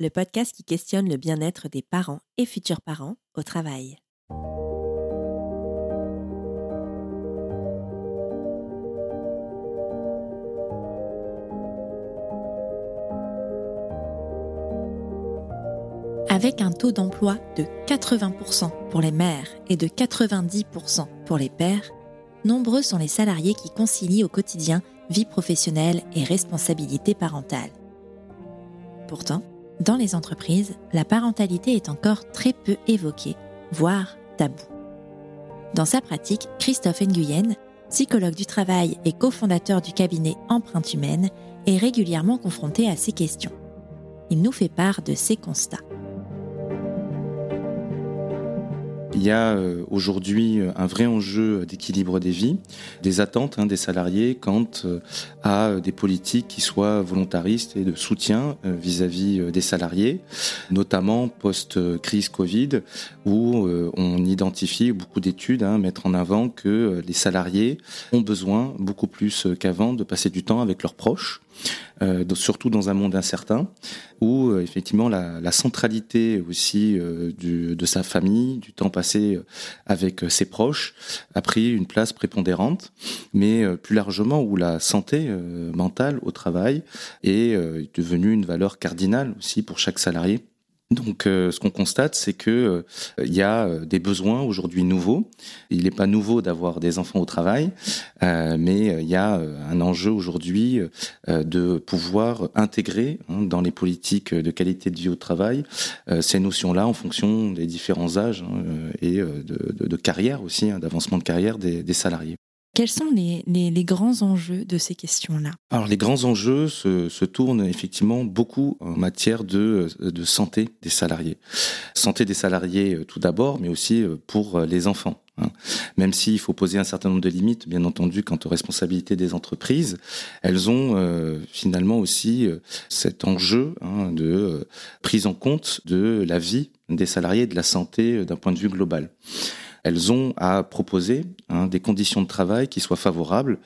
le podcast qui questionne le bien-être des parents et futurs parents au travail. Avec un taux d'emploi de 80% pour les mères et de 90% pour les pères, nombreux sont les salariés qui concilient au quotidien vie professionnelle et responsabilité parentale. Pourtant, dans les entreprises, la parentalité est encore très peu évoquée, voire tabou. Dans sa pratique, Christophe Nguyen, psychologue du travail et cofondateur du cabinet Empreinte Humaine, est régulièrement confronté à ces questions. Il nous fait part de ses constats. Il y a euh, aujourd'hui euh, un vrai enjeu d'équilibre des vies, des attentes hein, des salariés quant euh, à des politiques qui soient volontaristes et de soutien vis-à-vis des salariés, notamment post-crise Covid, où on identifie beaucoup d'études hein, mettre en avant que les salariés ont besoin beaucoup plus qu'avant de passer du temps avec leurs proches euh, surtout dans un monde incertain, où euh, effectivement la, la, centralité aussi euh, du, de sa famille, du temps passé avec ses proches, a pris une place prépondérante, mais plus largement où la santé mentale au travail est devenue une valeur cardinale aussi pour chaque salarié. Donc, euh, ce qu'on constate, c'est que il euh, y a euh, des besoins aujourd'hui nouveaux. Il n'est pas nouveau d'avoir des enfants au travail, mais il y a un enjeu aujourd'hui de pouvoir intégrer hein, dans les politiques de qualité de vie au travail ces notions-là en fonction des différents âges hein, et de, carrière aussi, hein, d'avancement de carrière des salariés. Quels sont les, les, grands enjeux de ces questions-là? Alors les grands enjeux se, se, tournent effectivement beaucoup en matière de, de, santé des salariés. Santé des salariés euh, tout d'abord, mais aussi euh, pour euh, les enfants. Hein. Même s'il faut poser un certain nombre de limites, bien entendu, quant aux responsabilités des entreprises, elles ont finalement aussi cet enjeu hein, de prise en compte de la vie des salariés, de la santé d'un point de vue global elles ont à proposer hein, des conditions de travail qui soient favorables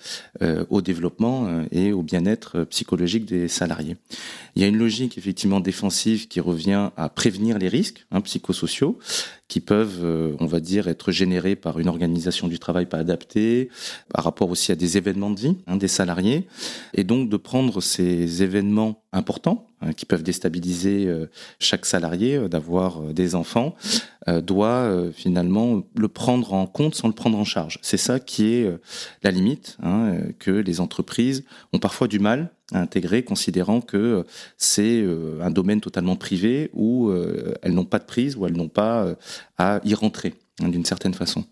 euh, au développement euh, et au bien-être psychologique des salariés. Il y a une logique effectivement défensive qui revient à prévenir les risques hein, psychosociaux qui peuvent, euh, on va dire, être générés par une organisation du travail pas adaptée, par rapport aussi à des événements de vie hein, des salariés, et donc de prendre ces événements importants hein, qui peuvent déstabiliser euh, chaque salarié, euh, d'avoir des enfants, doit finalement le prendre en compte sans le prendre en charge. C'est ça qui est la limite hein, que les entreprises ont parfois du mal à intégrer, considérant que c'est un domaine totalement privé où elles n'ont pas de prise, où elles n'ont pas à y rentrer hein, d'une certaine façon.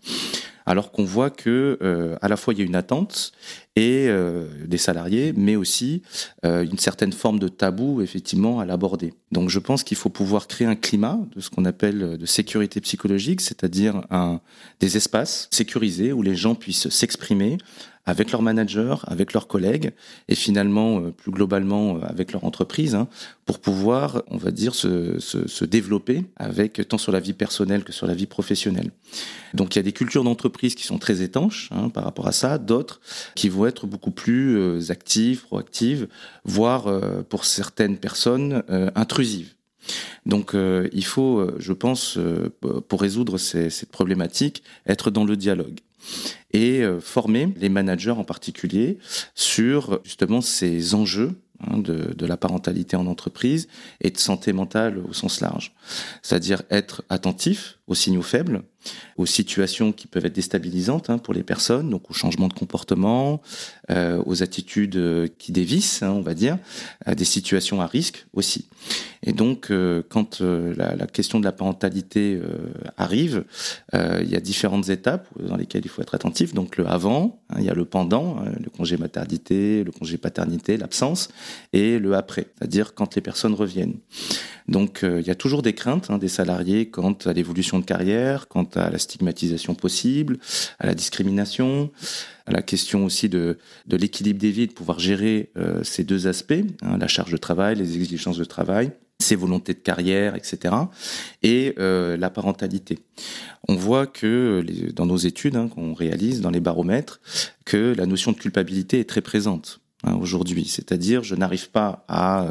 Alors qu'on voit que euh, à la fois il y a une attente et euh, des salariés, mais aussi euh, une certaine forme de tabou effectivement à l'aborder. Donc je pense qu'il faut pouvoir créer un climat de ce qu'on appelle de sécurité psychologique, c'est-à-dire des espaces sécurisés où les gens puissent s'exprimer avec leur manager, avec leurs collègues et finalement euh, plus globalement euh, avec leur entreprise hein, pour pouvoir, on va dire, se, se, se, développer avec tant sur la vie personnelle que sur la vie professionnelle. Donc il y a des cultures d'entreprise qui sont très étanches hein, par rapport à ça, d'autres qui vont être beaucoup plus euh, actives, proactives, voire pour certaines personnes intrusives. Donc il faut, je pense, pour résoudre cette problématique, être dans le dialogue et euh, former les managers en particulier sur justement ces enjeux hein, de, de, la parentalité en entreprise et de santé mentale au sens large. C'est-à-dire être attentif aux signaux faibles, aux situations qui peuvent être déstabilisantes hein, pour les personnes, donc aux changements de comportement, euh, aux attitudes euh, qui dévissent, hein, on va dire, à des situations à risque aussi. Et donc, euh, quand euh, la, la, question de la parentalité euh, arrive, il y a différentes étapes dans lesquelles il faut être attentif. Donc, le avant, hein, il y a le pendant, hein, le congé maternité, le congé paternité, l'absence, et le après, c'est-à-dire quand les personnes reviennent. Donc, il y a toujours des craintes hein, des salariés quant à l'évolution de carrière, quant à la stigmatisation possible, à la discrimination, à la question aussi de, de l'équilibre des vies, de pouvoir gérer euh, ces deux aspects, hein, la charge de travail, les exigences de travail, ses volontés de carrière, etc. Et euh, la parentalité. On voit que les, dans nos études hein, qu'on réalise, dans les baromètres, que la notion de culpabilité est très présente. Hein, aujourd'hui. C'est-à-dire, je n'arrive pas à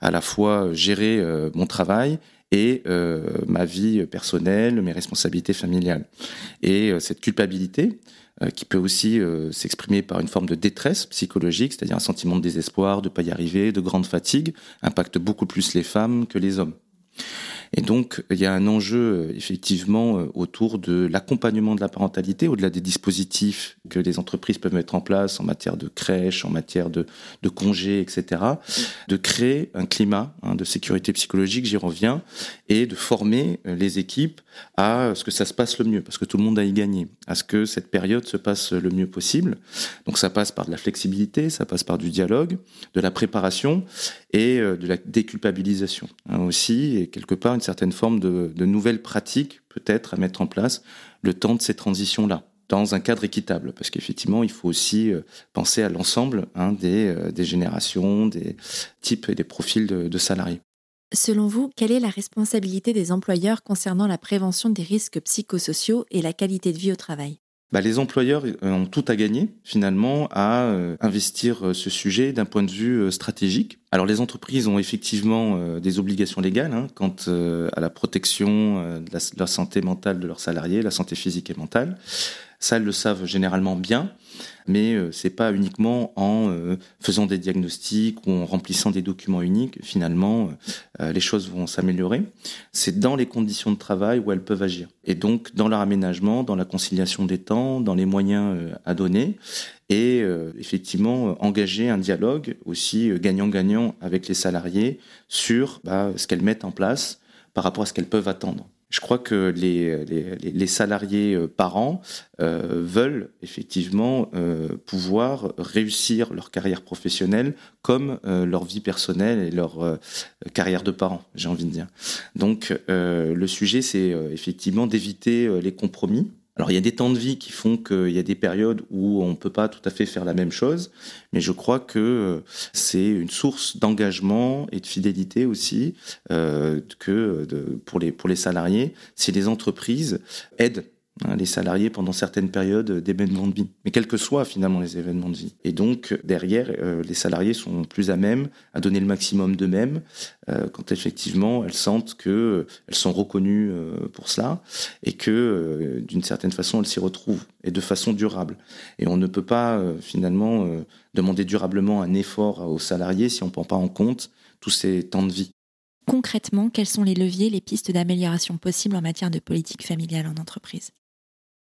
à la fois gérer mon travail et ma vie personnelle, mes responsabilités familiales. Et cette culpabilité, qui peut aussi s'exprimer par une forme de détresse psychologique, c'est-à-dire un sentiment de désespoir, de pas y arriver, de grande fatigue, impacte beaucoup plus les femmes que les hommes. Et donc, il y a un enjeu effectivement euh, autour de l'accompagnement de la parentalité, au-delà des dispositifs que les entreprises peuvent mettre en place en matière de crèche, en matière de, de congés, etc., de créer un climat hein, de sécurité psychologique, j'y reviens, et de former euh, les équipes à ce que ça se passe le mieux, parce que tout le monde a y gagné, à ce que cette période se passe le mieux possible. Donc ça passe par de la flexibilité, ça passe par du dialogue, de la préparation et de la déculpabilisation hein, aussi, et quelque part une certaine forme de, nouvelles pratiques peut-être à mettre en place le temps de ces transitions-là dans un cadre équitable, parce qu'effectivement, il faut aussi euh, penser à l'ensemble hein, euh, des, générations, des types et des profils de salariés. Selon vous, quelle est la responsabilité des employeurs concernant la prévention des risques psychosociaux et la qualité de vie au travail? Bah, les employeurs euh, ont tout à gagner finalement à euh, investir euh, ce sujet d'un point de vue stratégique. Alors les entreprises ont effectivement des obligations légales hein, quant à la protection de la, santé mentale de leurs salariés, la santé physique et mentale. Ça, elles le savent généralement bien, mais euh, c'est pas uniquement en euh, faisant des diagnostics ou en remplissant des documents uniques. Finalement, euh, les choses vont s'améliorer. C'est dans les conditions de travail où elles peuvent agir. Et donc, dans leur aménagement, dans la conciliation des temps, dans les moyens à donner, et effectivement engager un dialogue aussi gagnant-gagnant avec les salariés sur bah, ce qu'elles mettent en place par rapport à ce qu'elles peuvent attendre. Je crois que les, les, salariés euh, parents euh, veulent effectivement euh, pouvoir réussir leur carrière professionnelle comme leur vie personnelle et leur carrière de parents, j'ai envie de dire. Donc le sujet, c'est effectivement d'éviter les compromis alors il y a des temps de vie qui font qu'il y a des périodes où on ne peut pas tout à fait faire la même chose, mais je crois que c'est une source d'engagement et de fidélité aussi euh, que pour, les, pour les salariés si les entreprises aident Hein, les salariés pendant certaines périodes d'événements de vie, mais quels que soient finalement les événements de vie. Et donc derrière, euh, les salariés sont plus à même à donner le maximum d'eux-mêmes euh, quand effectivement elles sentent que elles sont reconnues euh, pour cela et que d'une certaine façon elles s'y retrouvent et de façon durable. Et on ne peut pas finalement demander durablement un effort aux salariés si on ne prend pas en compte tous ces temps de vie. Concrètement, quels sont les leviers, les pistes d'amélioration possibles en matière de politique familiale en entreprise?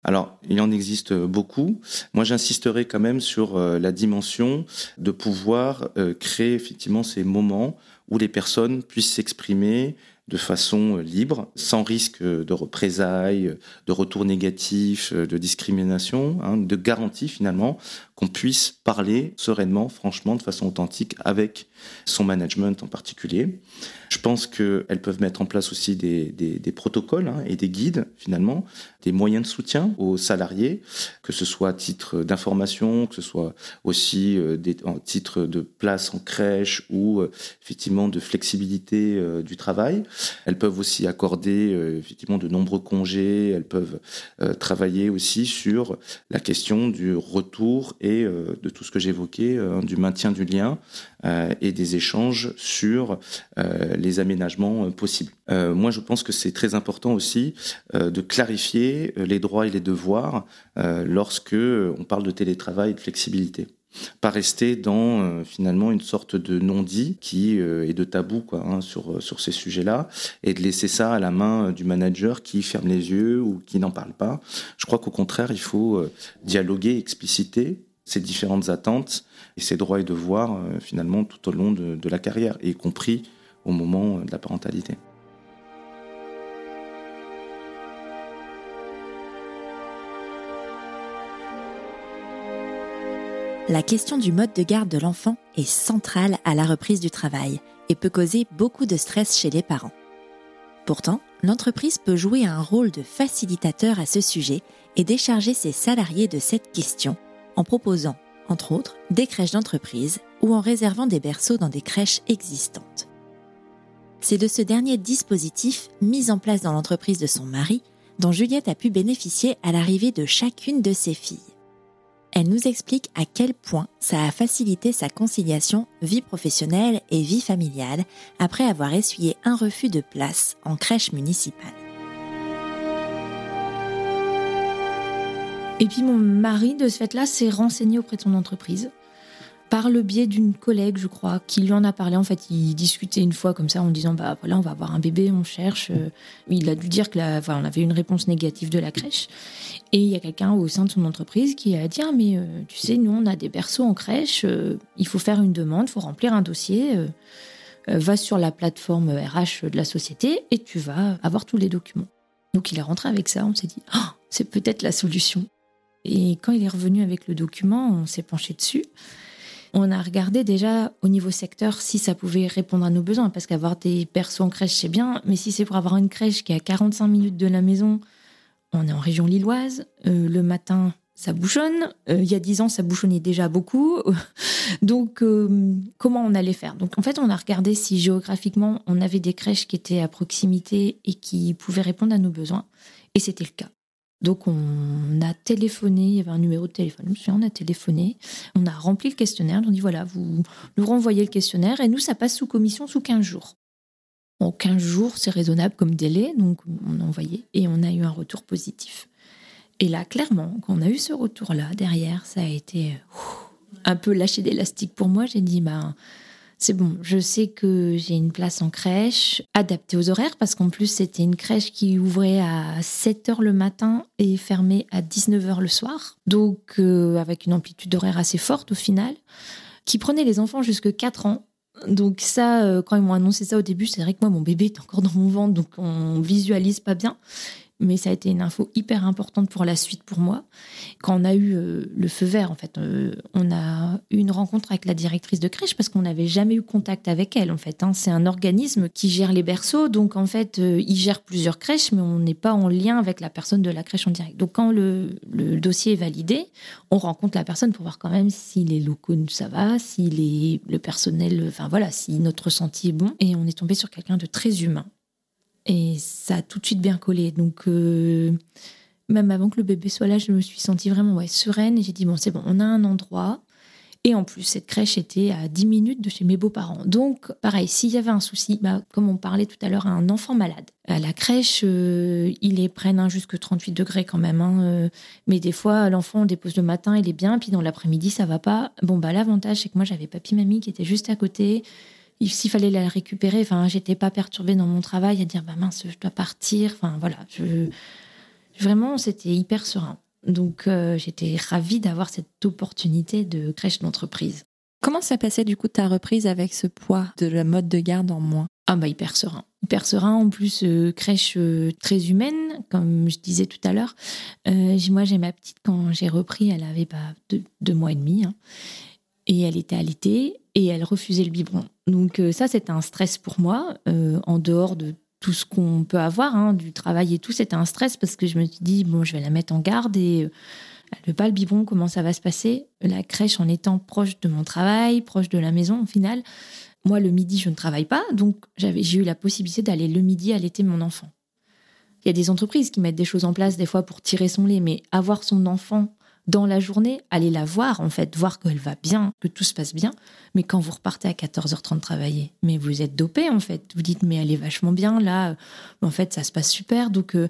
Alors, il en existe beaucoup. Moi, j'insisterai quand même sur euh, la dimension de pouvoir euh, créer effectivement ces moments où les personnes puissent s'exprimer de façon euh, libre, sans risque de représailles, de retours négatifs, de discrimination, hein, de garantie finalement qu'on puisse parler sereinement, franchement, de façon authentique avec son management en particulier. Je pense qu'elles peuvent mettre en place aussi des, protocoles hein, et des guides, finalement, des moyens de soutien aux salariés, que ce soit à titre d'information, que ce soit aussi euh, des, en titre de place en crèche ou euh, effectivement de flexibilité euh, du travail. Elles peuvent aussi accorder effectivement de nombreux congés. Elles peuvent travailler aussi sur la question du retour et de tout ce que j'évoquais, euh, du maintien du lien et des échanges sur les aménagements possibles. moi, je pense que c'est très important aussi de clarifier les droits et les devoirs lorsque on parle de télétravail et de flexibilité pas rester dans euh, finalement une sorte de non-dit qui euh, est de tabou quoi, hein, sur, euh, sur ces sujets-là et de laisser ça à la main du manager qui ferme les yeux ou qui n'en parle pas. Je crois qu'au contraire, il faut dialoguer, expliciter ces différentes attentes et ces droits et devoirs finalement tout au long de, de la carrière, y compris au moment de la parentalité. la question du mode de garde de l'enfant est centrale à la reprise du travail et peut causer beaucoup de stress chez les parents. Pourtant, l'entreprise peut jouer un rôle de facilitateur à ce sujet et décharger ses salariés de cette question en proposant, entre autres, des crèches d'entreprise ou en réservant des berceaux dans des crèches existantes. C'est de ce dernier dispositif mis en place dans l'entreprise de son mari dont Juliette a pu bénéficier à l'arrivée de chacune de ses filles. elle nous explique à quel point ça a facilité sa conciliation vie professionnelle et vie familiale après avoir essuyé un refus de place en crèche municipale. Et puis mon mari, de ce fait-là, s'est renseigné auprès de son entreprise par le biais d'une collègue, je crois, qui lui en a parlé. En fait, il discutait une fois comme ça en disant bah voilà, on va avoir un bébé, on cherche. Euh, il a dû dire que la, on avait une réponse négative de la crèche. Et il y a quelqu'un au sein de son entreprise qui a dit ah, mais euh, tu sais, nous on a des berceaux en crèche, euh, il faut faire une demande, il faut remplir un dossier. va sur la plateforme RH de la société et tu vas avoir tous les documents. Donc il est rentré avec ça, on s'est dit oh, c'est peut-être la solution. Et quand il est revenu avec le document, on s'est penché dessus. On a regardé déjà au niveau secteur si ça pouvait répondre à nos besoins, parce qu'avoir des berceaux en crèche, c'est bien, mais si c'est pour avoir une crèche qui est à 45 minutes de la maison, on est en région lilloise, euh, le matin, ça bouchonne. Euh, il y a 10 ans, ça bouchonnait déjà beaucoup. Donc, euh, comment on allait faire? Donc, en fait, on a regardé si géographiquement, on avait des crèches qui étaient à proximité et qui pouvaient répondre à nos besoins. Et c'était le cas. Donc on a téléphoné, il y avait un numéro de téléphone, on a téléphoné, on a rempli le questionnaire, on dit voilà, vous nous renvoyez le questionnaire et nous, ça passe sous commission sous 15 jours. En 15 jours, c'est raisonnable comme délai, donc on a envoyé et on a eu un retour positif. Et là, clairement, quand on a eu ce retour-là, derrière, ça a été un peu lâché d'élastique pour moi. J'ai dit, ben, c'est bon, je sais que j'ai une place en crèche adaptée aux horaires parce qu'en plus c'était une crèche qui ouvrait à 7h le matin et fermait à 19h le soir. Donc euh, avec une amplitude horaire assez forte au final, qui prenait les enfants jusque 4 ans. Donc ça, euh, quand ils m'ont annoncé ça au début, c'est vrai que moi, mon bébé est encore dans mon ventre, donc on visualise pas bien mais ça a été une info hyper importante pour la suite pour moi. Quand on a eu euh, le feu vert, en fait, euh, on a eu une rencontre avec la directrice de crèche parce qu'on n'avait jamais eu contact avec elle, en fait. Hein. C'est un organisme qui gère les berceaux, donc en fait, euh, il gère plusieurs crèches, mais on n'est pas en lien avec la personne de la crèche en direct. Donc quand le, le, dossier est validé, on rencontre la personne pour voir quand même si les locaux, ça va, si les, le personnel, enfin voilà, si notre ressenti est bon. Et on est tombé sur quelqu'un de très humain et ça a tout de suite bien collé. Donc, euh, même avant que le bébé soit là, je me suis sentie vraiment ouais, sereine. Et j'ai dit, bon, c'est bon, on a un endroit. Et en plus, cette crèche était à 10 minutes de chez mes beaux-parents. Donc, pareil, s'il y avait un souci, bah, comme on parlait tout à l'heure, un enfant malade. À la crèche, euh, il est prennent jusque 38 degrés quand même. Hein, euh, mais des fois, l'enfant, on dépose le matin, il est bien. Puis dans l'après-midi, ça va pas. Bon, bah, l'avantage, c'est que moi, j'avais papy-mamie qui était juste à côté s'il fallait la récupérer, enfin, j'étais pas perturbée dans mon travail à dire bah mince, je dois partir. Enfin voilà, je, vraiment c'était hyper serein. Donc euh, j'étais ravie d'avoir cette opportunité de crèche d'entreprise. Comment ça passait du coup ta reprise avec ce poids de la mode de garde en moins? Ah bah hyper serein. Hyper serein, en plus euh, crèche euh, très humaine, comme je disais tout à l'heure. moi j'ai ma petite quand j'ai repris, elle avait pas deux, mois et demi. Hein et elle était alitée et elle refusait le biberon. Donc euh, ça, c'était un stress pour moi, euh, en dehors de tout ce qu'on peut avoir, hein, du travail et tout, c'était un stress parce que je me suis dit, bon, je vais la mettre en garde et elle veut pas le biberon, comment ça va se passer? La crèche en étant proche de mon travail, proche de la maison au final. Moi, le midi, je ne travaille pas, donc j'ai eu la possibilité d'aller le midi allaiter mon enfant. Il y a des entreprises qui mettent des choses en place des fois pour tirer son lait, mais avoir son enfant dans la journée, allez la voir, en fait, voir qu'elle va bien, que tout se passe bien. Mais quand vous repartez à 14h30 travailler, mais vous êtes dopé, en fait. Vous dites, mais elle est vachement bien, là, en fait, ça se passe super. Donc, euh,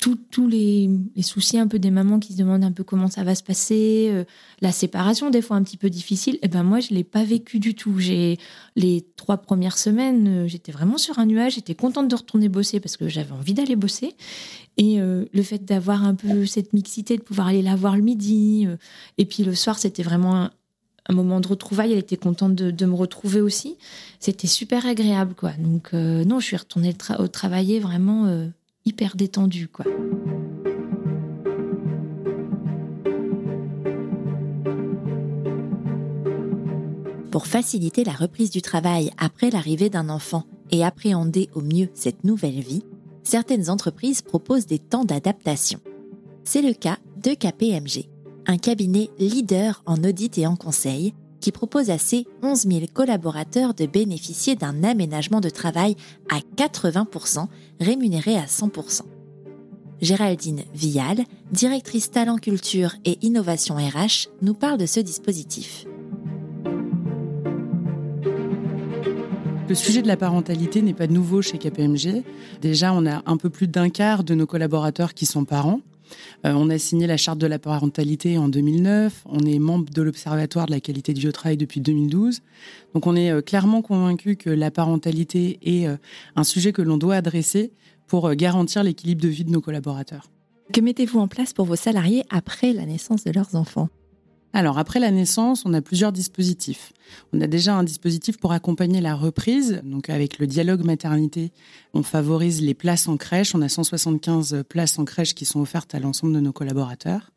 tous les, soucis un peu des mamans qui se demandent un peu comment ça va se passer, euh, la séparation des fois un petit peu difficile, et eh ben moi je l'ai pas vécu du tout. J'ai les trois premières semaines, euh, j'étais vraiment sur un nuage, j'étais contente de retourner bosser parce que j'avais envie d'aller bosser, et euh, le fait d'avoir un peu cette mixité, de pouvoir aller la voir le midi, et puis le soir c'était vraiment un, moment de retrouvailles. Elle était contente de, me retrouver aussi. C'était super agréable, quoi. Donc, non, je suis retournée au travailler vraiment hyper détendu, quoi. Pour faciliter la reprise du travail après l'arrivée d'un enfant et appréhender au mieux cette nouvelle vie, certaines entreprises proposent des temps d'adaptation. C'est le cas de KPMG, un cabinet leader en audit et en conseil qui propose à ses 11 000 collaborateurs de bénéficier d'un aménagement de travail à 80%, rémunéré à 100%. Géraldine Vial, directrice talent culture et innovation RH, nous parle de ce dispositif. Le sujet de la parentalité n'est pas nouveau chez KPMG. Déjà, on a un peu plus d'un quart de nos collaborateurs qui sont parents. Euh, on a signé la charte de la parentalité en 2009. On est membre de l'Observatoire de la qualité de vie au travail depuis 2012. Donc on est euh, clairement convaincu que la parentalité est euh, un sujet que l'on doit adresser pour garantir l'équilibre de vie de nos collaborateurs. Que mettez-vous en place pour vos salariés après la naissance de leurs enfants? Alors, après la naissance, on a plusieurs dispositifs. On a déjà un dispositif pour accompagner la reprise. Donc, avec le dialogue maternité, on favorise les places en crèche. On a 175 places en crèche qui sont offertes à l'ensemble de nos collaborateurs.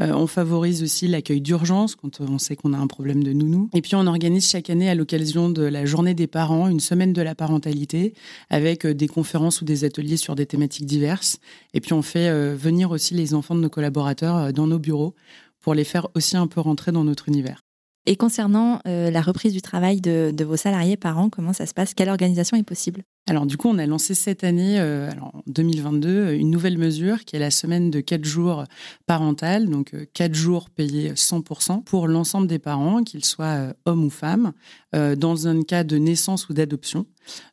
Euh, on favorise aussi l'accueil d'urgence quand on sait qu'on a un problème de nounou. Et puis, on organise chaque année, à l'occasion de la journée des parents, une semaine de la parentalité avec euh, des conférences ou des ateliers sur des thématiques diverses. Et puis, on fait euh, venir aussi les enfants de nos collaborateurs dans nos bureaux pour les faire aussi un peu rentrer dans notre univers. Et concernant euh, la reprise du travail de, vos salariés parents, comment ça se passe? Quelle organisation est possible? Alors du coup, on a lancé cette année, euh, en 2022, une nouvelle mesure qui est la semaine de 4 jours parentales, donc 4 euh, jours payés 100% pour l'ensemble des parents, qu'ils soient hommes ou femmes, dans un cas de naissance ou d'adoption.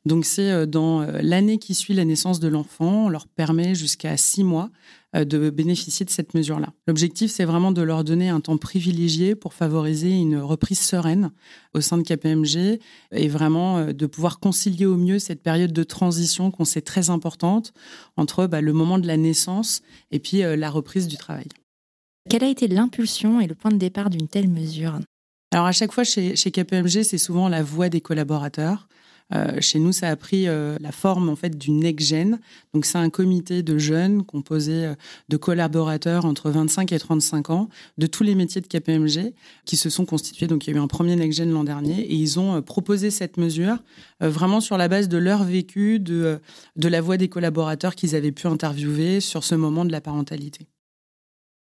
Donc c'est dans l'année qui suit la naissance de l'enfant, on leur permet jusqu'à 6 mois euh, de bénéficier de cette mesure-là. L'objectif, c'est vraiment de leur donner un temps privilégié pour favoriser une reprise sereine au sein de KPMG et vraiment euh, de pouvoir concilier au mieux cette période de transition qu'on sait très importante entre bah, le moment de la naissance et puis euh, la reprise du travail. Quelle a été l'impulsion et le point de départ d'une telle mesure? Alors à chaque fois chez, chez KPMG, c'est souvent la voix des collaborateurs. Euh, chez nous, ça a pris euh, la forme en fait d'une next-gen. Donc, c'est un comité de jeunes composé euh, de collaborateurs entre 25 et 35 ans de tous les métiers de KPMG qui se sont constitués. Donc, il y a eu un premier next-gen l'an dernier et ils ont proposé cette mesure vraiment sur la base de leur vécu, de, de la voix des collaborateurs qu'ils avaient pu interviewer sur ce moment de la parentalité.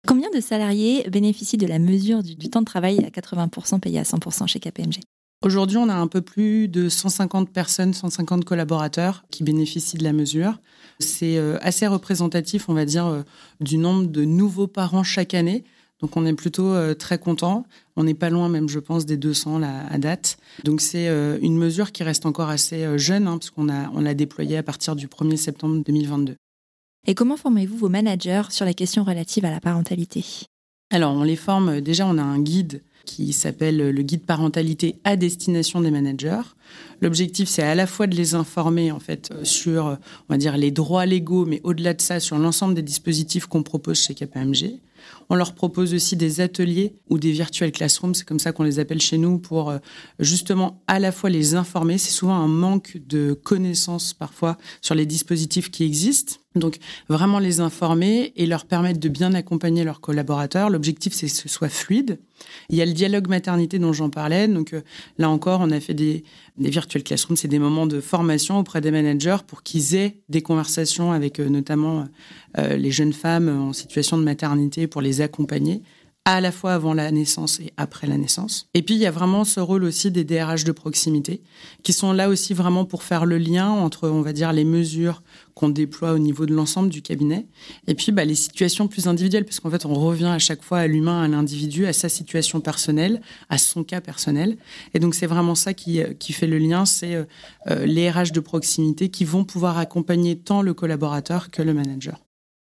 Combien de salariés bénéficient de la mesure du, du temps de travail à 80% payé à 100% chez KPMG Aujourd'hui, on a un peu plus de 150 personnes, 150 collaborateurs qui bénéficient de la mesure. C'est euh, assez représentatif, on va dire, euh, du nombre de nouveaux parents chaque année. Donc on est plutôt euh, très content. On n'est pas loin même, je pense, des 200 là, à date. Donc c'est une mesure qui reste encore assez jeune, hein, parce qu'on a, on l'a déployée à partir du 1er septembre 2022. Et comment formez-vous vos managers sur les questions relatives à la parentalité? Alors on les forme, déjà on a un guide qui s'appelle le guide parentalité à destination des managers. L'objectif, c'est à la fois de les informer en fait sur, on va dire, les droits légaux, mais au-delà de ça, sur l'ensemble des dispositifs qu'on propose chez KPMG. On leur propose aussi des ateliers ou des virtual classrooms, c'est comme ça qu'on les appelle chez nous, pour euh, justement à la fois les informer. C'est souvent un manque de connaissances parfois sur les dispositifs qui existent. Donc vraiment les informer et leur permettre de bien accompagner leurs collaborateurs. L'objectif, c'est que ce soit fluide. Il y a le dialogue maternité dont j'en parlais. Donc euh, là encore, on a fait des, des classrooms, c'est des moments de formation auprès des managers pour qu'ils aient des conversations avec euh, notamment les jeunes femmes en situation de maternité pour les accompagner à la fois avant la naissance et après la naissance. Et puis, il y a vraiment ce rôle aussi des DRH de proximité, qui sont là aussi vraiment pour faire le lien entre, on va dire, les mesures qu'on déploie au niveau de l'ensemble du cabinet, et puis bah, les situations plus individuelles, parce qu'en fait, on revient à chaque fois à l'humain, à l'individu, à sa situation personnelle, à son cas personnel. Et donc, c'est vraiment ça qui, qui fait le lien, c'est euh, euh, les RH de proximité qui vont pouvoir accompagner tant le collaborateur que le manager.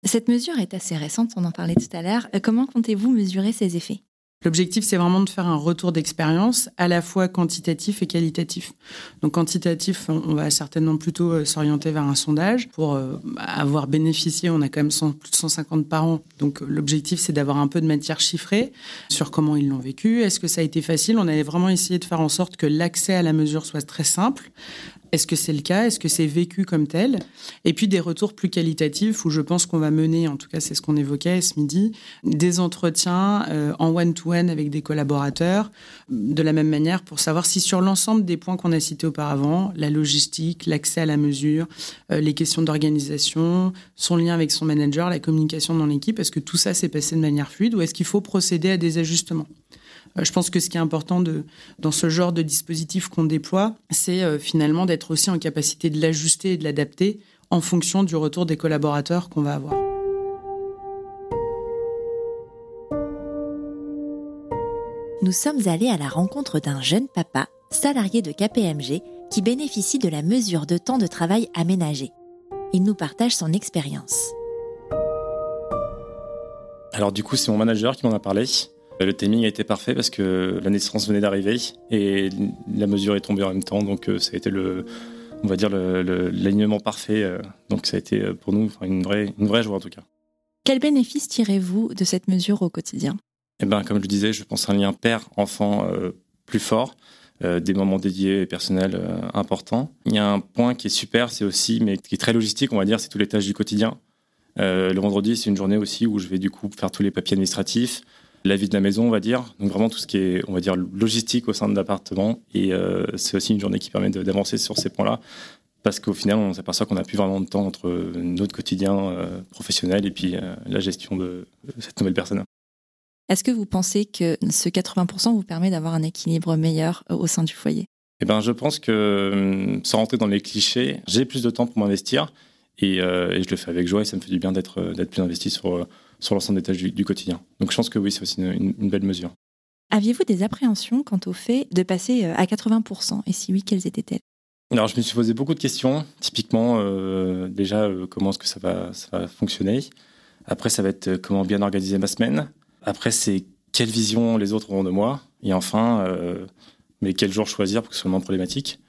Cette mesure est assez récente, on en parlait tout à l'heure. Euh, comment comptez-vous mesurer ses effets? L'objectif, c'est vraiment de faire un retour d'expérience à la fois quantitatif et qualitatif. Donc quantitatif, on va certainement plutôt euh, s'orienter vers un sondage pour euh, avoir bénéficié, on a quand même plus de 150 parents. Donc l'objectif, c'est d'avoir un peu de matière chiffrée sur comment ils l'ont vécu. Est-ce que ça a été facile? On avait vraiment essayé de faire en sorte que l'accès à la mesure soit très simple, est-ce que c'est le cas Est-ce que c'est vécu comme tel? Et puis des retours plus qualitatifs où je pense qu'on va mener, en tout cas c'est ce qu'on évoquait ce midi, des entretiens euh, en one-to-one avec des collaborateurs, de la même manière pour savoir si sur l'ensemble des points qu'on a cités auparavant, la logistique, l'accès à la mesure, euh, les questions d'organisation, son lien avec son manager, la communication dans l'équipe, est-ce que tout ça s'est passé de manière fluide ou est-ce qu'il faut procéder à des ajustements? Euh, je pense que ce qui est important dans ce genre de dispositif qu'on déploie, c'est euh, finalement d'être aussi en capacité de l'ajuster et de l'adapter en fonction du retour des collaborateurs qu'on va avoir. Nous sommes allés à la rencontre d'un jeune papa, salarié de KPMG, qui bénéficie de la mesure de temps de travail aménagé. Il nous partage son expérience. Alors du coup, c'est mon manager qui m'en a parlé. Le timing a été parfait parce que la naissance venait d'arriver et la mesure est tombée en même temps, donc euh, ça a été le, on va dire l'alignement parfait. Euh, donc ça a été euh, pour nous une vraie, une vraie joie en tout cas. Quel bénéfice tirez-vous de cette mesure au quotidien? Eh ben, comme je le disais, je pense un lien père-enfant plus fort. des moments dédiés et personnels importants. Il y a un point qui est super, c'est aussi, mais qui est très logistique, on va dire, c'est tous les tâches du quotidien. le vendredi, c'est une journée aussi où je vais du coup faire tous les papiers administratifs, la vie de la maison, on va dire. Donc vraiment tout ce qui est, on va dire, logistique au sein de l'appartement. Et euh, c'est aussi une journée qui permet d'avancer sur ces points-là. Parce qu'au final, on s'aperçoit qu'on n'a plus vraiment de temps entre notre quotidien euh, professionnel et puis euh, la gestion de cette nouvelle personne. Est-ce que vous pensez que ce 80% vous permet d'avoir un équilibre meilleur au sein du foyer? Eh ben, je pense que, sans rentrer dans les clichés, j'ai plus de temps pour m'investir et, et, je le fais avec joie et ça me fait du bien d'être plus investi sur sur l'ensemble des tâches du, quotidien. Donc je pense que oui, c'est aussi une, belle mesure. Aviez-vous des appréhensions quant au fait de passer euh, à 80% Et si oui, quelles étaient-elles? Alors, je me suis posé beaucoup de questions. Typiquement, euh, déjà, euh, comment est-ce que ça va, ça va fonctionner? Après, ça va être comment bien organiser ma semaine? Après, c'est quelle vision les autres auront de moi? Et enfin, mais quel jour choisir pour que ce soit moins problématique.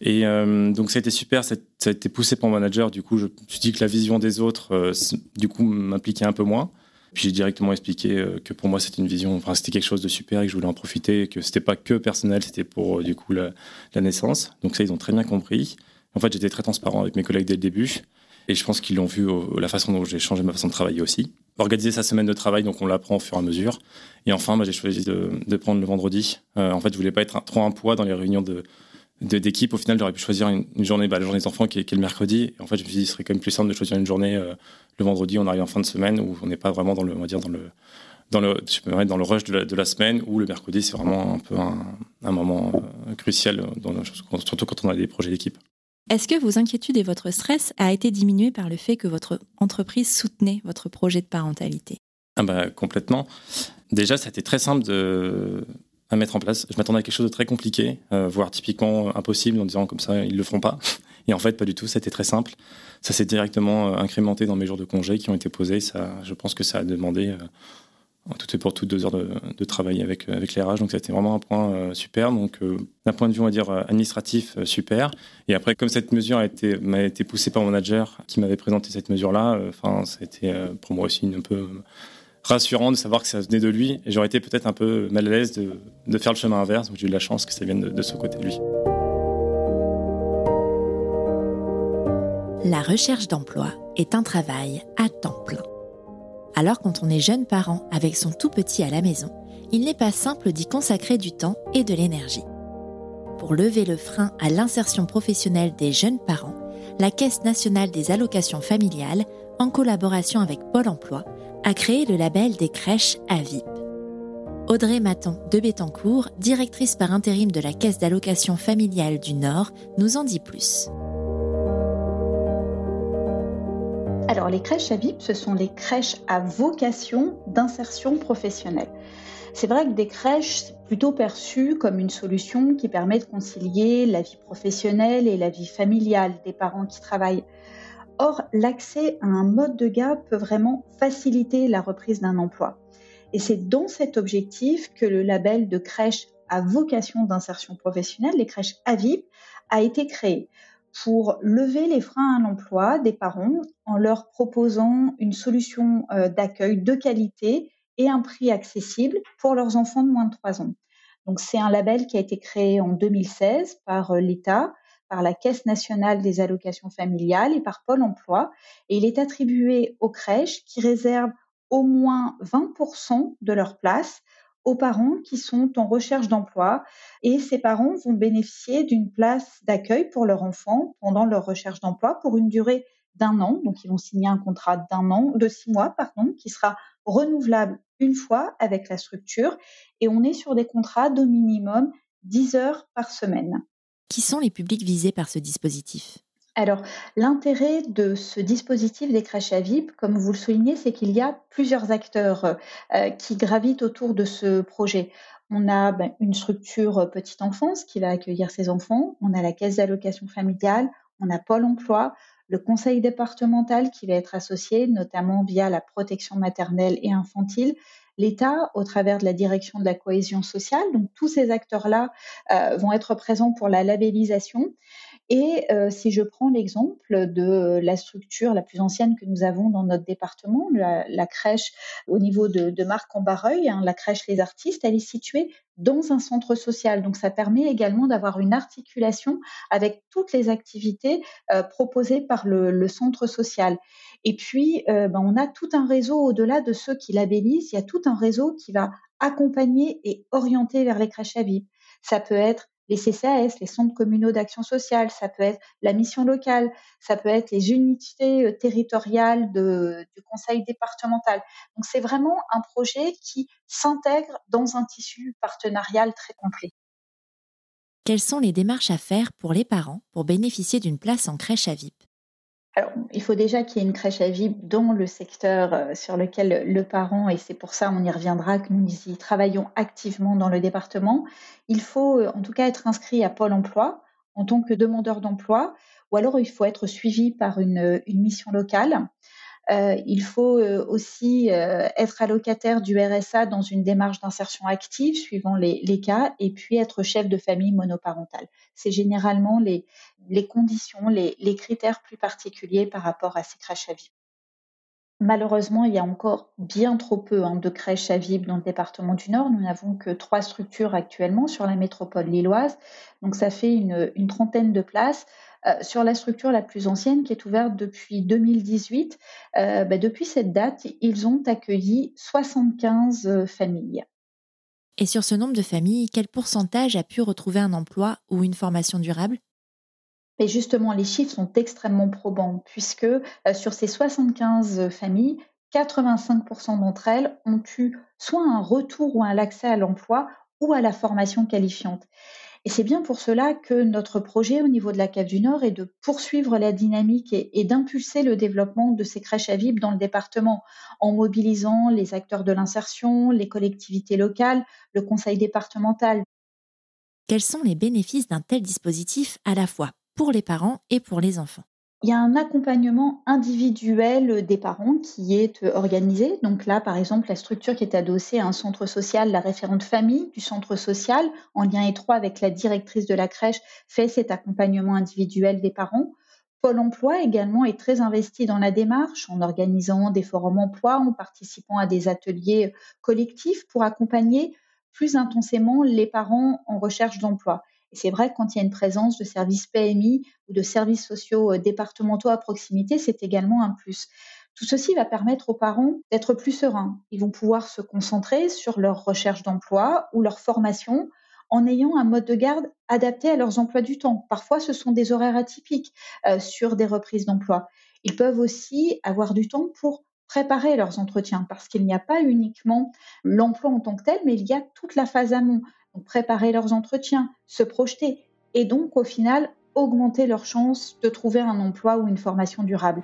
Et donc, ça a été super. Ça a été poussé par mon manager. Du coup, je me suis dit que la vision des autres, du coup, m'impliquait un peu moins. Puis j'ai directement expliqué euh, que pour moi c'était une vision, enfin c'était quelque chose de super et que je voulais en profiter, que c'était pas que personnel, c'était pour euh, du coup la, naissance. Donc ça ils ont très bien compris. En fait j'étais très transparent avec mes collègues dès le début et je pense qu'ils l'ont vu la façon dont j'ai changé ma façon de travailler aussi. Organiser sa semaine de travail, donc on l'apprend au fur et à mesure. Et enfin, bah, j'ai choisi de, prendre le vendredi. Euh, en fait, je voulais pas être trop un poids dans les réunions de, d'équipe. Au final, j'aurais pu choisir une, journée, bah, la journée des enfants qui est, le mercredi. Et en fait, je me suis dit, ce serait quand même plus simple de choisir une journée le vendredi, on arrive en fin de semaine où on n'est pas vraiment dans le, on va dire, dans le, dans le, je dans le rush de la, semaine, où le mercredi, c'est vraiment un peu un, moment euh, crucial, surtout quand on a des projets d'équipe. Est-ce que vos inquiétudes et votre stress a été diminué par le fait que votre entreprise soutenait votre projet de parentalité? Ah bah, Complètement. Déjà, été très simple de, à mettre en place. Je m'attendais à quelque chose de très compliqué, euh, voire typiquement impossible, en disant comme ça, ils le feront pas. Et en fait, pas du tout. C'était très simple. Ça s'est directement euh, incrémenté dans mes jours de congé qui ont été posés. Ça, je pense que ça a demandé euh, tout et pour tout deux heures de, travail avec avec les RH. Donc, c'était vraiment un point super. Donc, d'un point de vue, on va dire administratif, super. Et après, comme cette mesure a été m'a été poussée par mon manager qui m'avait présenté cette mesure-là, enfin, été pour moi aussi un peu rassurant de savoir que ça venait de lui. Et j'aurais été peut-être un peu mal à l'aise de, faire le chemin inverse. Donc j'ai eu de la chance que ça vienne de, de ce côté de lui. La recherche d'emploi est un travail à temps plein. Alors quand on est jeune parent avec son tout petit à la maison, il n'est pas simple d'y consacrer du temps et de l'énergie. Pour lever le frein à l'insertion professionnelle des jeunes parents, la Caisse nationale des allocations familiales, en collaboration avec Pôle Emploi, a créé le label des crèches AVIP. Audrey Maton de Bétancourt, directrice par intérim de la Caisse d'allocation familiale du Nord, nous en dit plus. Alors les crèches AVIP, ce sont les crèches à vocation d'insertion professionnelle. C'est vrai que des crèches, c'est plutôt perçu comme une solution qui permet de concilier la vie professionnelle et la vie familiale des parents qui travaillent. Or, l'accès à un mode de garde peut vraiment faciliter la reprise d'un emploi. Et c'est dans cet objectif que le label de crèche à vocation d'insertion professionnelle, les crèches AVIP, a été créé pour lever les freins à l'emploi des parents en leur proposant une solution euh, d'accueil de qualité et un prix accessible pour leurs enfants de moins de 3 ans. Donc c'est un label qui a été créé en 2016 par euh, l'État par la Caisse nationale des allocations familiales et par Pôle emploi. Et il est attribué aux crèches qui réservent au moins 20% de leur place aux parents qui sont en recherche d'emploi et ces parents vont bénéficier d'une place d'accueil pour leur enfant pendant leur recherche d'emploi pour une durée d'un an. Donc, ils vont signer un contrat d'un an, de six mois, pardon, qui sera renouvelable une fois avec la structure. Et on est sur des contrats d'au minimum 10 heures par semaine. Qui sont les publics visés par ce dispositif? Alors, l'intérêt de ce dispositif des crèches à VIP, comme vous le soulignez, c'est qu'il y a plusieurs acteurs euh, qui gravitent autour de ce projet. On a ben, une structure petite enfance qui va accueillir ses enfants, on a la caisse d'allocation familiale, on a Pôle emploi, le conseil départemental qui va être associé, notamment via la protection maternelle et infantile, l'État au travers de la direction de la cohésion sociale. Donc tous ces acteurs-là euh, vont être présents pour la labellisation. Et euh, si je prends l'exemple de la structure la plus ancienne que nous avons dans notre département, la, crèche au niveau de, Marc-en-Barreuil, hein, la crèche Les Artistes, elle est située dans un centre social. Donc ça permet également d'avoir une articulation avec toutes les activités euh, proposées par le, centre social. Et puis, euh, ben, on a tout un réseau au-delà de ceux qui labellisent, il y a tout un réseau qui va accompagner et orienter vers les crèches à vivre. Ça peut être les CCAS, les centres communaux d'action sociale, ça peut être la mission locale, ça peut être les unités euh, territoriales du conseil départemental. Donc c'est vraiment un projet qui s'intègre dans un tissu partenarial très complet. Quelles sont les démarches à faire pour les parents pour bénéficier d'une place en crèche à VIP alors, il faut déjà qu'il y ait une crèche à vivre dans le secteur euh, sur lequel le parent, et c'est pour ça, on y reviendra, que nous y travaillons activement dans le département. Il faut euh, en tout cas être inscrit à Pôle emploi en tant que demandeur d'emploi, ou alors il faut être suivi par une, une mission locale. Euh, il faut euh, aussi euh, être allocataire du RSA dans une démarche d'insertion active suivant les, cas et puis être chef de famille monoparentale. C'est généralement les, conditions, les, critères plus particuliers par rapport à ces crèches à vivre. Malheureusement, il y a encore bien trop peu hein, de crèches à vivre dans le département du Nord. Nous n'avons que trois structures actuellement sur la métropole lilloise. Donc ça fait une trentaine de places. Euh, sur la structure la plus ancienne qui est ouverte depuis 2018. Euh, bah, depuis cette date, ils ont accueilli 75 euh, familles. Et sur ce nombre de familles, quel pourcentage a pu retrouver un emploi ou une formation durable? Et justement, les chiffres sont extrêmement probants, puisque sur ces 75 familles, 85% d'entre elles ont eu soit un retour ou un accès à l'emploi ou à la formation qualifiante. Et c'est bien pour cela que notre projet au niveau de la Cave du Nord est de poursuivre la dynamique et, d'impulser le développement de ces crèches à vivre dans le département en mobilisant les acteurs de l'insertion, les collectivités locales, le conseil départemental. Quels sont les bénéfices d'un tel dispositif à la fois? Pour les parents et pour les enfants il y a un accompagnement individuel des parents qui est euh, organisé. Donc là, par exemple, la structure qui est adossée à un centre social, la référente famille du centre social, en lien étroit avec la directrice de la crèche, fait cet accompagnement individuel des parents. Pôle emploi également est très investi dans la démarche en organisant des forums emploi, en participant à des ateliers collectifs pour accompagner plus intensément les parents en recherche d'emploi. Et c'est vrai que quand il y a une présence de services PMI ou de services sociaux euh, départementaux à proximité, c'est également un plus. Tout ceci va permettre aux parents d'être plus sereins. Ils vont pouvoir se concentrer sur leur recherche d'emploi ou leur formation en ayant un mode de garde adapté à leurs emplois du temps. Parfois, ce sont des horaires atypiques euh, sur des reprises d'emploi. Ils peuvent aussi avoir du temps pour préparer leurs entretiens parce qu'il n'y a pas uniquement l'emploi en tant que tel, mais il y a toute la phase amont préparer leurs entretiens, se projeter et donc au final augmenter leurs chances de trouver un emploi ou une formation durable.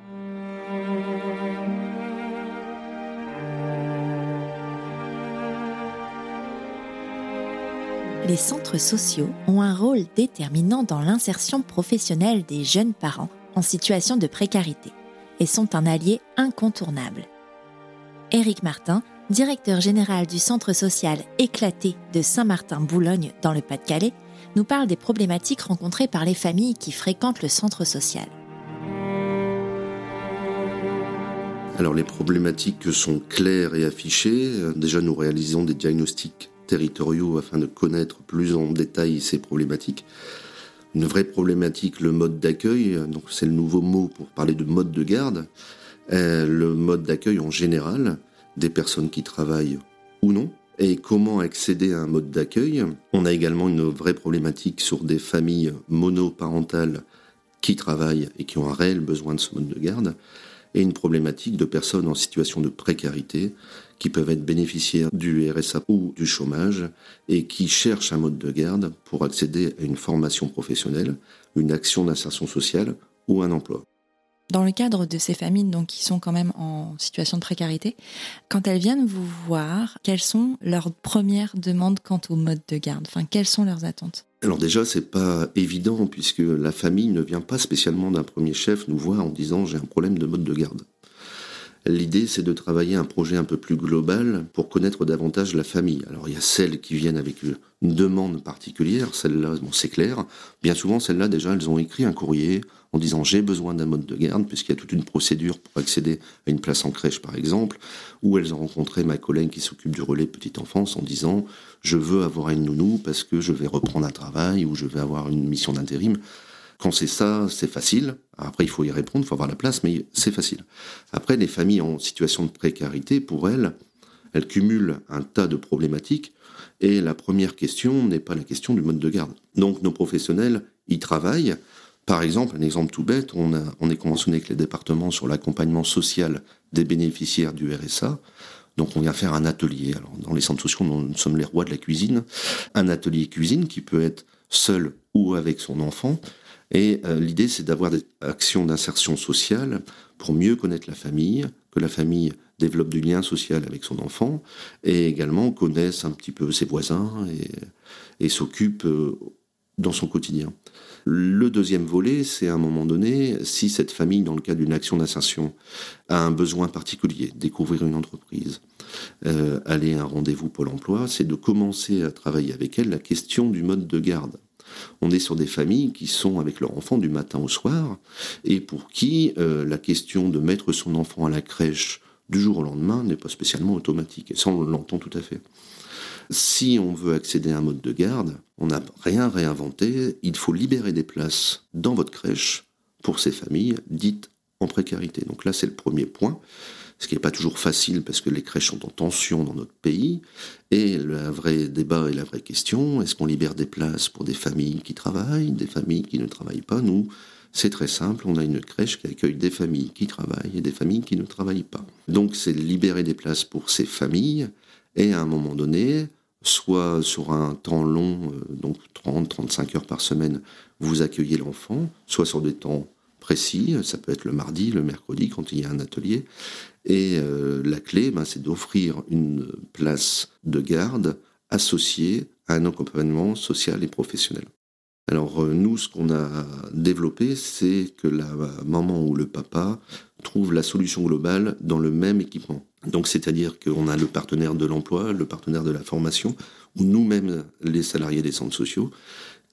Les centres sociaux ont un rôle déterminant dans l'insertion professionnelle des jeunes parents en situation de précarité et sont un allié incontournable. Éric Martin directeur général du centre social éclaté de Saint-Martin-Boulogne dans le Pas-de-Calais, nous parle des problématiques rencontrées par les familles qui fréquentent le centre social. Alors les problématiques sont claires et affichées. Déjà nous réalisons des diagnostics territoriaux afin de connaître plus en détail ces problématiques. Une vraie problématique, le mode d'accueil, donc c'est le nouveau mot pour parler de mode de garde. Euh, le mode d'accueil en général, des personnes qui travaillent ou non, et comment accéder à un mode d'accueil. On a également une vraie problématique sur des familles monoparentales qui travaillent et qui ont un réel besoin de ce mode de garde, et une problématique de personnes en situation de précarité qui peuvent être bénéficiaires du RSA ou du chômage et qui cherchent un mode de garde pour accéder à une formation professionnelle, une action d'insertion sociale ou un emploi. Dans le cadre de ces familles donc, qui sont quand même en situation de précarité, quand elles viennent vous voir, quelles sont leurs premières demandes quant au mode de garde? Enfin, quelles sont leurs attentes? Alors déjà, c'est pas évident puisque la famille ne vient pas spécialement d'un premier chef nous voir en disant j'ai un problème de mode de garde. L'idée, c'est de travailler un projet un peu plus global pour connaître davantage la famille. Alors, il y a celles qui viennent avec une demande particulière, celles-là, bon, c'est clair. Bien souvent, celles-là, déjà, elles ont écrit un courrier en disant j'ai besoin d'un mode de garde, puisqu'il y a toute une procédure pour accéder à une place en crèche, par exemple, ou elles ont rencontré ma collègue qui s'occupe du relais petite enfance en disant je veux avoir une nounou parce que je vais reprendre un travail ou je vais avoir une mission d'intérim. Quand c'est ça, c'est facile. Après, il faut y répondre, il faut avoir la place, mais c'est facile. Après, les familles en situation de précarité, pour elles, elles cumulent un tas de problématiques. Et la première question n'est pas la question du mode de garde. Donc, nos professionnels y travaillent. Par exemple, un exemple tout bête, on, est conventionné avec les départements sur l'accompagnement social des bénéficiaires du RSA. Donc on vient faire un atelier. Alors dans les centres sociaux, nous sommes les rois de la cuisine. Un atelier cuisine qui peut être seul ou avec son enfant et euh, l'idée, c'est d'avoir des actions d'insertion sociale pour mieux connaître la famille, que la famille développe du lien social avec son enfant, et également connaisse un petit peu ses voisins et, s'occupe euh, dans son quotidien. Le deuxième volet, c'est à un moment donné, si cette famille, dans le cadre d'une action d'insertion, a un besoin particulier, découvrir une entreprise, euh, aller à un rendez-vous Pôle emploi, c'est de commencer à travailler avec elle la question du mode de garde. On est sur des familles qui sont avec leur enfant du matin au soir et pour qui euh, la question de mettre son enfant à la crèche du jour au lendemain n'est pas spécialement automatique. Et ça, on l'entend tout à fait. Si on veut accéder à un mode de garde, on n'a rien réinventé. Il faut libérer des places dans votre crèche pour ces familles dites en précarité. Donc là, c'est le premier point ce qui n'est pas toujours facile parce que les crèches sont en tension dans notre pays. Et le vrai débat et la vraie question, est-ce qu'on libère des places pour des familles qui travaillent, des familles qui ne travaillent pas? Nous, c'est très simple, on a une crèche qui accueille des familles qui travaillent et des familles qui ne travaillent pas. Donc c'est libérer des places pour ces familles et à un moment donné, soit sur un temps long, euh, donc 30, 35 heures par semaine, vous accueillez l'enfant, soit sur des temps précis, ça peut être le mardi, le mercredi quand il y a un atelier. Et euh, la clé, ben, c'est d'offrir une place de garde associée à un accompagnement social et professionnel. Alors euh, nous, ce qu'on a développé, c'est que la maman ou le papa trouve la solution globale dans le même équipement. Donc c'est-à-dire qu'on a le partenaire de l'emploi, le partenaire de la formation, ou nous-mêmes les salariés des centres sociaux,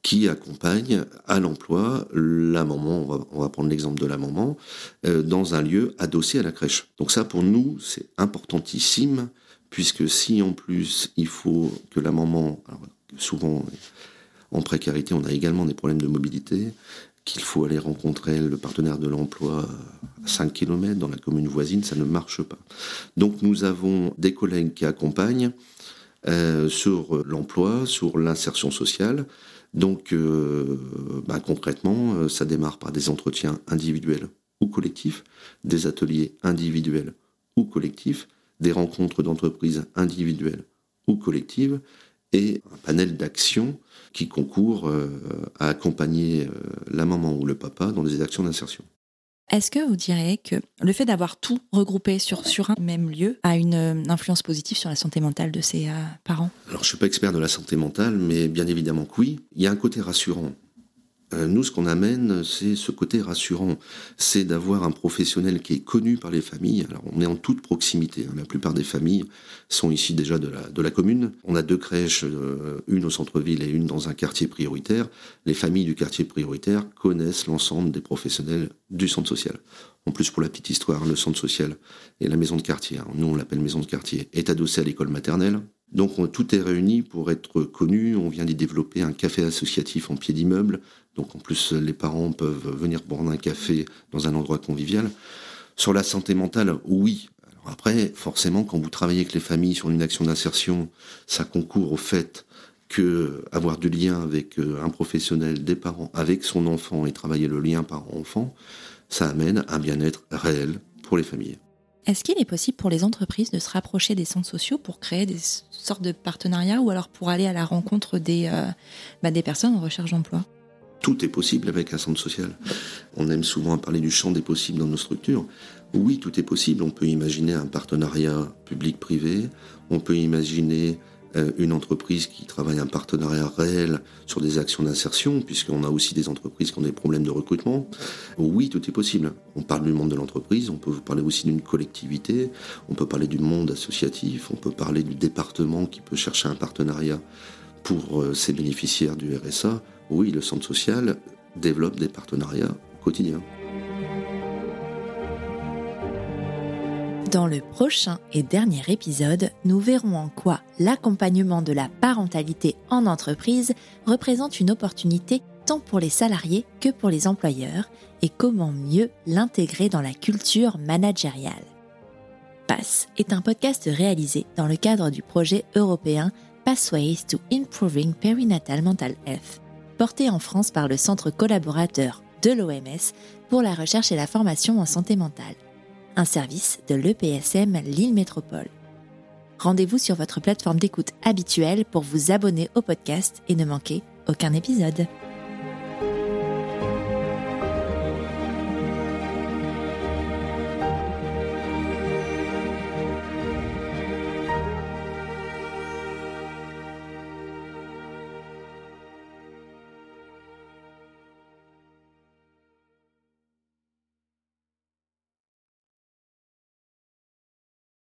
qui accompagne à l'emploi la maman, on va, prendre l'exemple de la maman, euh, dans un lieu adossé à la crèche. Donc ça, pour nous, c'est importantissime, puisque si en plus il faut que la maman, souvent en précarité, on a également des problèmes de mobilité, qu'il faut aller rencontrer le partenaire de l'emploi à 5 km dans la commune voisine, ça ne marche pas. Donc nous avons des collègues qui accompagnent euh, sur l'emploi, sur l'insertion sociale, donc, euh, bah, concrètement, euh, ça démarre par des entretiens individuels ou collectifs, des ateliers individuels ou collectifs, des rencontres d'entreprises individuelles ou collectives, et un panel d'actions qui concourent euh, à accompagner la maman ou le papa dans des actions d'insertion. Est-ce que vous diriez que le fait d'avoir tout regroupé sur, sur un même lieu a une euh, influence positive sur la santé mentale de ses euh, parents? Alors, je ne suis pas expert de la santé mentale, mais bien évidemment que oui. Il y a un côté rassurant. Euh, nous, ce qu'on amène, c'est ce côté rassurant. C'est d'avoir un professionnel qui est connu par les familles. Alors, on est en toute proximité. Hein. La plupart des familles sont ici déjà de la, commune. On a deux crèches, euh, une au centre-ville et une dans un quartier prioritaire. Les familles du quartier prioritaire connaissent l'ensemble des professionnels du centre social. En plus, pour la petite histoire, le centre social et la maison de quartier, hein. nous on l'appelle maison de quartier, est adossé à l'école maternelle. Donc tout est réuni pour être connu. On vient d'y développer un café associatif en pied d'immeuble. Donc en plus, les parents peuvent venir boire un café dans un endroit convivial. Sur la santé mentale, oui. Alors après, forcément, quand vous travaillez avec les familles sur une action d'insertion, ça concourt au fait que avoir du lien avec euh, un professionnel, des parents, avec son enfant et travailler le lien parent-enfant, ça amène un bien-être réel pour les familles. Est-ce qu'il est possible pour les entreprises de se rapprocher des centres sociaux pour créer des sortes de partenariats ou alors pour aller à la rencontre des, euh, bah, personnes en recherche d'emploi? Tout est possible avec un centre social. On aime souvent parler du champ des possibles dans nos structures. Oui, tout est possible. On peut imaginer un partenariat public-privé, on peut imaginer une entreprise qui travaille un partenariat réel sur des actions d'insertion, puisqu'on a aussi des entreprises qui ont des problèmes de recrutement. Oui, tout est possible. On parle du monde de l'entreprise, on peut parler aussi d'une collectivité, on peut parler du monde associatif, on peut parler du département qui peut chercher un partenariat pour euh, ses bénéficiaires du RSA. Oui, le centre social développe des partenariats au quotidien. Dans le prochain et dernier épisode, nous verrons en quoi l'accompagnement de la parentalité en entreprise représente une opportunité tant pour les salariés que pour les employeurs et comment mieux l'intégrer dans la culture managériale. PASS est un podcast réalisé dans le cadre du projet européen Pathways to Improving Perinatal Mental Health, porté en France par le Centre collaborateur de l'OMS pour la recherche et la formation en santé mentale un service de l'EPSM Lille Métropole. Rendez-vous sur votre plateforme d'écoute habituelle pour vous abonner au podcast et ne manquer aucun épisode.